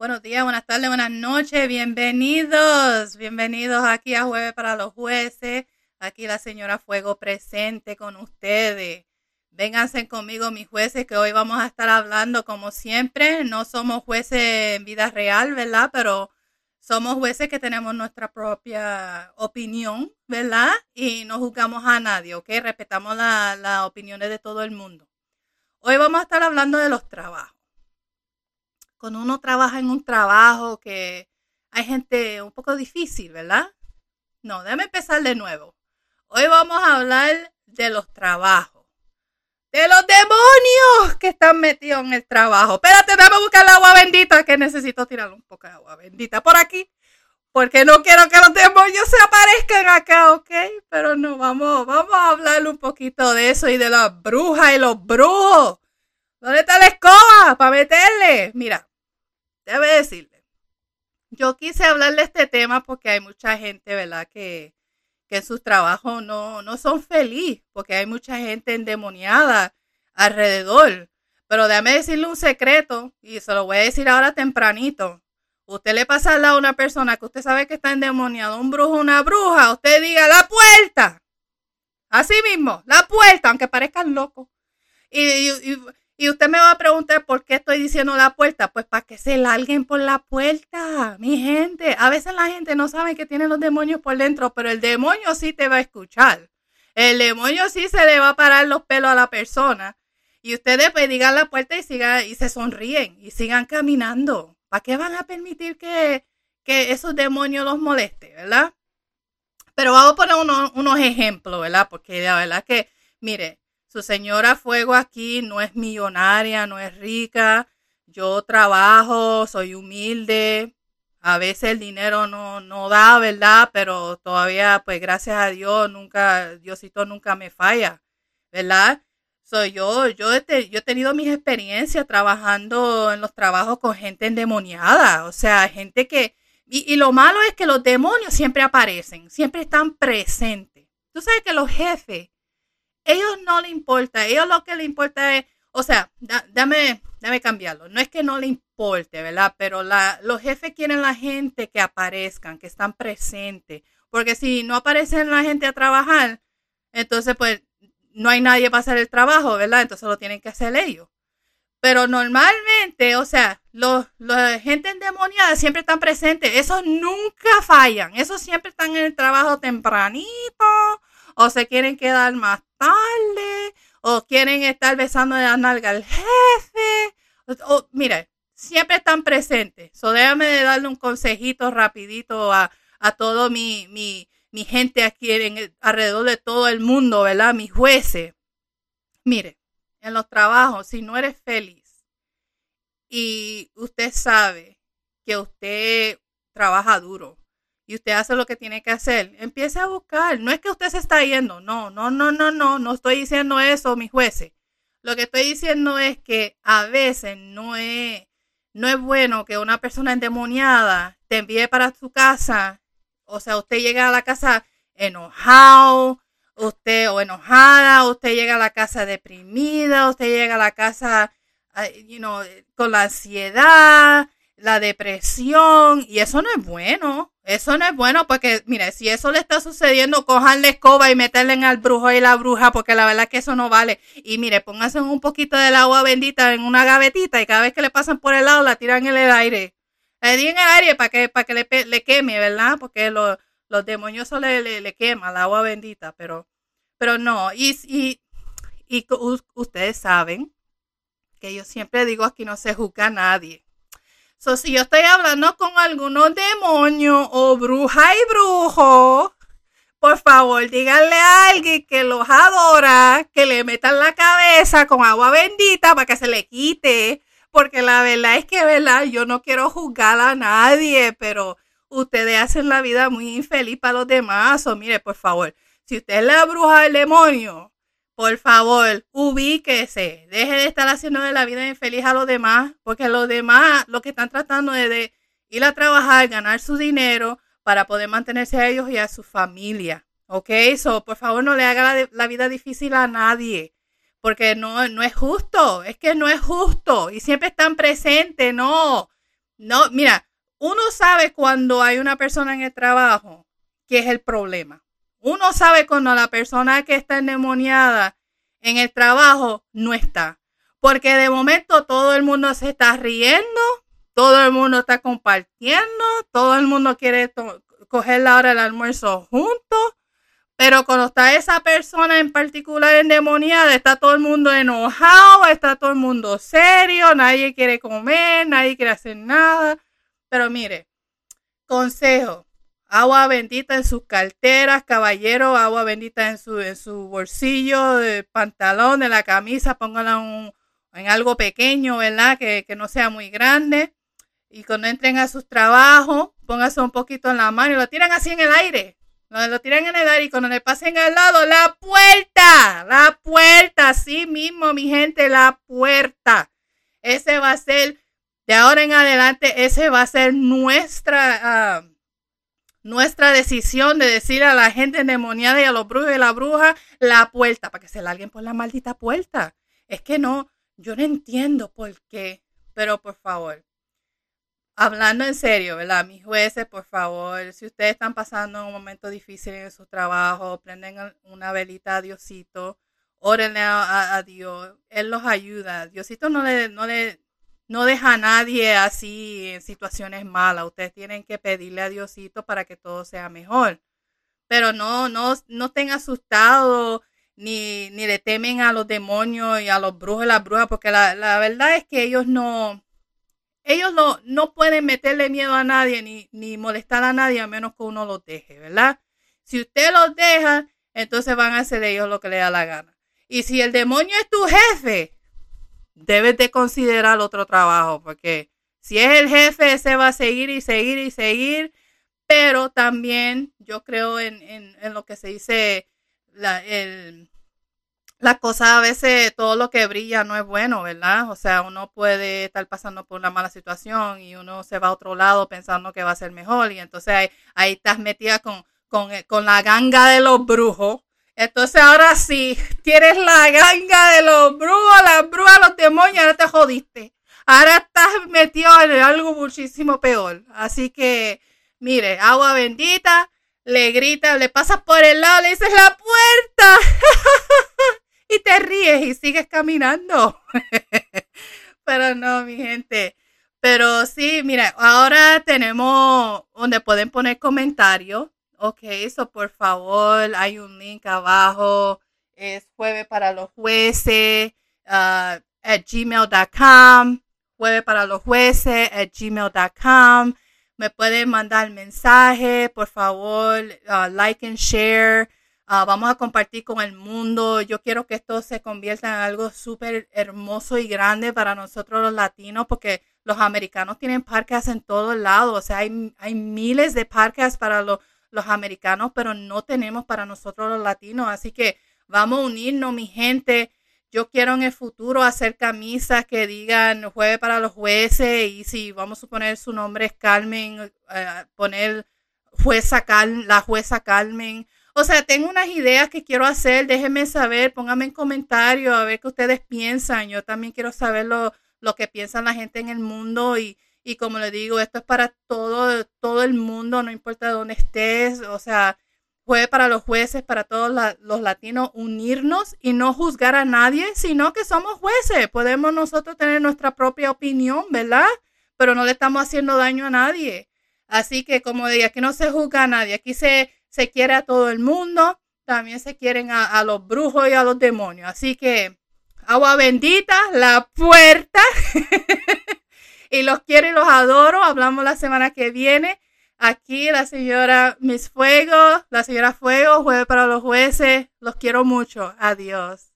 Buenos días, buenas tardes, buenas noches, bienvenidos, bienvenidos aquí a Jueves para los Jueces. Aquí la señora Fuego presente con ustedes. Vénganse conmigo, mis jueces, que hoy vamos a estar hablando como siempre. No somos jueces en vida real, ¿verdad? Pero somos jueces que tenemos nuestra propia opinión, ¿verdad? Y no juzgamos a nadie, ¿ok? Respetamos las opiniones de todo el mundo. Hoy vamos a estar hablando de los trabajos cuando uno trabaja en un trabajo que hay gente un poco difícil, ¿verdad? No, déjame empezar de nuevo. Hoy vamos a hablar de los trabajos. De los demonios que están metidos en el trabajo. Espérate, déjame buscar el agua bendita que necesito tirar un poco de agua bendita por aquí. Porque no quiero que los demonios se aparezcan acá, ¿ok? Pero no, vamos, vamos a hablar un poquito de eso y de las brujas y los brujos. ¿Dónde está la escoba para meterle? Mira, debe decirle, yo quise hablar de este tema porque hay mucha gente, ¿verdad? Que, que en sus trabajos no, no son felices, porque hay mucha gente endemoniada alrededor. Pero déjame decirle un secreto, y se lo voy a decir ahora tempranito. Usted le pasa a una persona que usted sabe que está endemoniado, un brujo, una bruja, usted diga la puerta. Así mismo, la puerta, aunque parezcan locos. y usted me va a preguntar por qué estoy diciendo la puerta. Pues para que se larguen por la puerta, mi gente. A veces la gente no sabe que tiene los demonios por dentro, pero el demonio sí te va a escuchar. El demonio sí se le va a parar los pelos a la persona. Y ustedes pues digan la puerta y sigan y se sonríen y sigan caminando. ¿Para qué van a permitir que, que esos demonios los moleste, verdad? Pero vamos a poner unos ejemplos, ¿verdad? Porque la verdad que, mire, su señora Fuego aquí no es millonaria, no es rica. Yo trabajo, soy humilde. A veces el dinero no, no da, ¿verdad? Pero todavía, pues gracias a Dios, nunca, Diosito nunca me falla, ¿verdad? Soy yo, yo he, tenido mis experiencias trabajando en los trabajos con gente endemoniada, o sea, gente que, y lo malo es que los demonios siempre aparecen, siempre están presentes. Tú sabes que los jefes ellos no le importa, ellos lo que le importa es, o sea, dame, dame cambiarlo. No es que no le importe, ¿verdad? Pero la, los jefes quieren la gente que aparezcan, que están presentes. Porque si no aparecen la gente a trabajar, entonces pues no hay nadie para hacer el trabajo, ¿verdad? Entonces lo tienen que hacer ellos. Pero normalmente, o sea, los, los gente endemoniada siempre están presentes. Esos nunca fallan. Esos siempre están en el trabajo tempranito o se quieren quedar más tarde, o quieren estar besando de la nalga al jefe. O, mire, siempre están presentes. So, déjame de darle un consejito rapidito a, a todo mi, mi, mi gente aquí en alrededor de todo el mundo, ¿verdad? Mis jueces. Mire, en los trabajos, si no eres feliz y usted sabe que usted trabaja duro, y usted hace lo que tiene que hacer, empiece a buscar. No es que usted se está yendo, no, no, no, no, no, no estoy diciendo eso, mis jueces. Lo que estoy diciendo es que a veces no es, no es bueno que una persona endemoniada te envíe para su casa. O sea, usted llega a la casa enojado, usted o enojada, usted llega a la casa deprimida, usted llega a la casa, you know, con la ansiedad, la depresión, y eso no es bueno. Eso no es bueno porque, mire, si eso le está sucediendo, cojan la escoba y meterle en al brujo y la bruja, porque la verdad es que eso no vale. Y mire, pónganse un poquito del agua bendita en una gavetita y cada vez que le pasan por el lado la tiran en el aire. Le di en el aire para que, para que le, le queme, ¿verdad? Porque los demonios le, le, le quema el agua bendita, pero, pero no. Y, y, y ustedes saben que yo siempre digo aquí no se juzga a nadie. So, si yo estoy hablando con algunos demonios o bruja y brujo, por favor, díganle a alguien que los adora, que le metan la cabeza con agua bendita para que se le quite. Porque la verdad es que, ¿verdad? Yo no quiero juzgar a nadie, pero ustedes hacen la vida muy infeliz para los demás. O mire, por favor, si usted es la bruja del demonio, por favor, ubíquese. Deje de estar haciendo de la vida infeliz a los demás, porque los demás lo que están tratando es de ir a trabajar, ganar su dinero para poder mantenerse a ellos y a su familia. ¿Ok? So, por favor, no le haga la, vida difícil a nadie, porque no, no es justo. Es que no es justo. Y siempre están presentes, no. no, mira, uno sabe cuando hay una persona en el trabajo que es el problema. Uno sabe cuando la persona que está endemoniada en el trabajo no está. Porque de momento todo el mundo se está riendo, todo el mundo está compartiendo, todo el mundo quiere coger la hora del almuerzo juntos. Pero cuando está esa persona en particular endemoniada, está todo el mundo enojado, está todo el mundo serio, nadie quiere comer, nadie quiere hacer nada. Pero mire, consejo, agua bendita en sus carteras, caballero, agua bendita en su, en su bolsillo, de pantalón, de la camisa, póngala en algo pequeño, ¿verdad? Que, que no sea muy grande. Y cuando entren a sus trabajos, póngase un poquito en la mano y lo tiran así en el aire. Lo, lo tiran en el aire y cuando le pasen al lado, la puerta, la puerta, así mismo, mi gente, la puerta. Ese va a ser, de ahora en adelante, ese va a ser nuestra, uh, nuestra decisión de decir a la gente endemoniada y a los brujos y a la bruja la puerta, para que se larguen por la maldita puerta. Es que no, yo no entiendo por qué, pero por favor, hablando en serio, ¿verdad? Mis jueces, por favor, si ustedes están pasando un momento difícil en su trabajo, prenden una velita a Diosito, órenle a, Dios, Él los ayuda. Diosito no le, no le, no deja a nadie así en situaciones malas. Ustedes tienen que pedirle a Diosito para que todo sea mejor. Pero no, no, no estén asustados ni, ni le temen a los demonios y a los brujos y las brujas, porque la, la verdad es que ellos no, ellos no, no pueden meterle miedo a nadie ni, ni molestar a nadie a menos que uno los deje, ¿verdad? Si usted los deja, entonces van a hacer ellos lo que le da la gana. Y si el demonio es tu jefe, debes de considerar otro trabajo, porque si es el jefe, ese va a seguir y seguir y seguir, pero también yo creo en, en, en lo que se dice la, el, la cosa a veces todo lo que brilla no es bueno, ¿verdad? O sea, uno puede estar pasando por una mala situación y uno se va a otro lado pensando que va a ser mejor y entonces ahí, ahí estás metida con, con, eh, con, la ganga de los brujos. Entonces ahora sí, tienes la ganga de los brujos, las brujas, los demonios, ahora te jodiste. Ahora estás metido en algo muchísimo peor. Así que, mire, agua bendita, le grita, le pasas por el lado, le dices la puerta. y te ríes y sigues caminando. Pero no, mi gente. Pero sí, mira, ahora tenemos donde pueden poner comentarios. Ok, eso por favor, hay un link abajo. Es jueves para los jueces uh, at gmail.com. Jueves para los jueces at gmail.com. Me pueden mandar mensaje, por favor, uh, like and share. Ah, vamos a compartir con el mundo. Yo quiero que esto se convierta en algo súper hermoso y grande para nosotros los latinos, porque los americanos tienen parques en todos lados. O sea, hay, hay miles de parques para los, los americanos, pero no tenemos para nosotros los latinos. Así que vamos a unirnos, mi gente. Yo quiero en el futuro hacer camisas que digan jueves para los jueces y si vamos a suponer su nombre es Carmen, eh, poner jueza Cal la jueza Carmen o sea, tengo unas ideas que quiero hacer, déjenme saber, pónganme en comentarios a ver qué ustedes piensan. Yo también quiero saber lo, lo que piensan la gente en el mundo y, y como le digo, esto es para todo, todo el mundo, no importa dónde estés, o sea, fue para los jueces, para todos los latinos, unirnos y no juzgar a nadie, sino que somos jueces, podemos nosotros tener nuestra propia opinión, ¿verdad? Pero no le estamos haciendo daño a nadie. Así que, como digo, aquí no se juzga a nadie, aquí se, se quiere a todo el mundo, también se quieren a, los brujos y a los demonios. Así que agua bendita, la puerta. y los quiero y los adoro. Hablamos la semana que viene. Aquí la señora Miss Fuego, la señora Fuego, jueves para los jueces. Los quiero mucho. Adiós.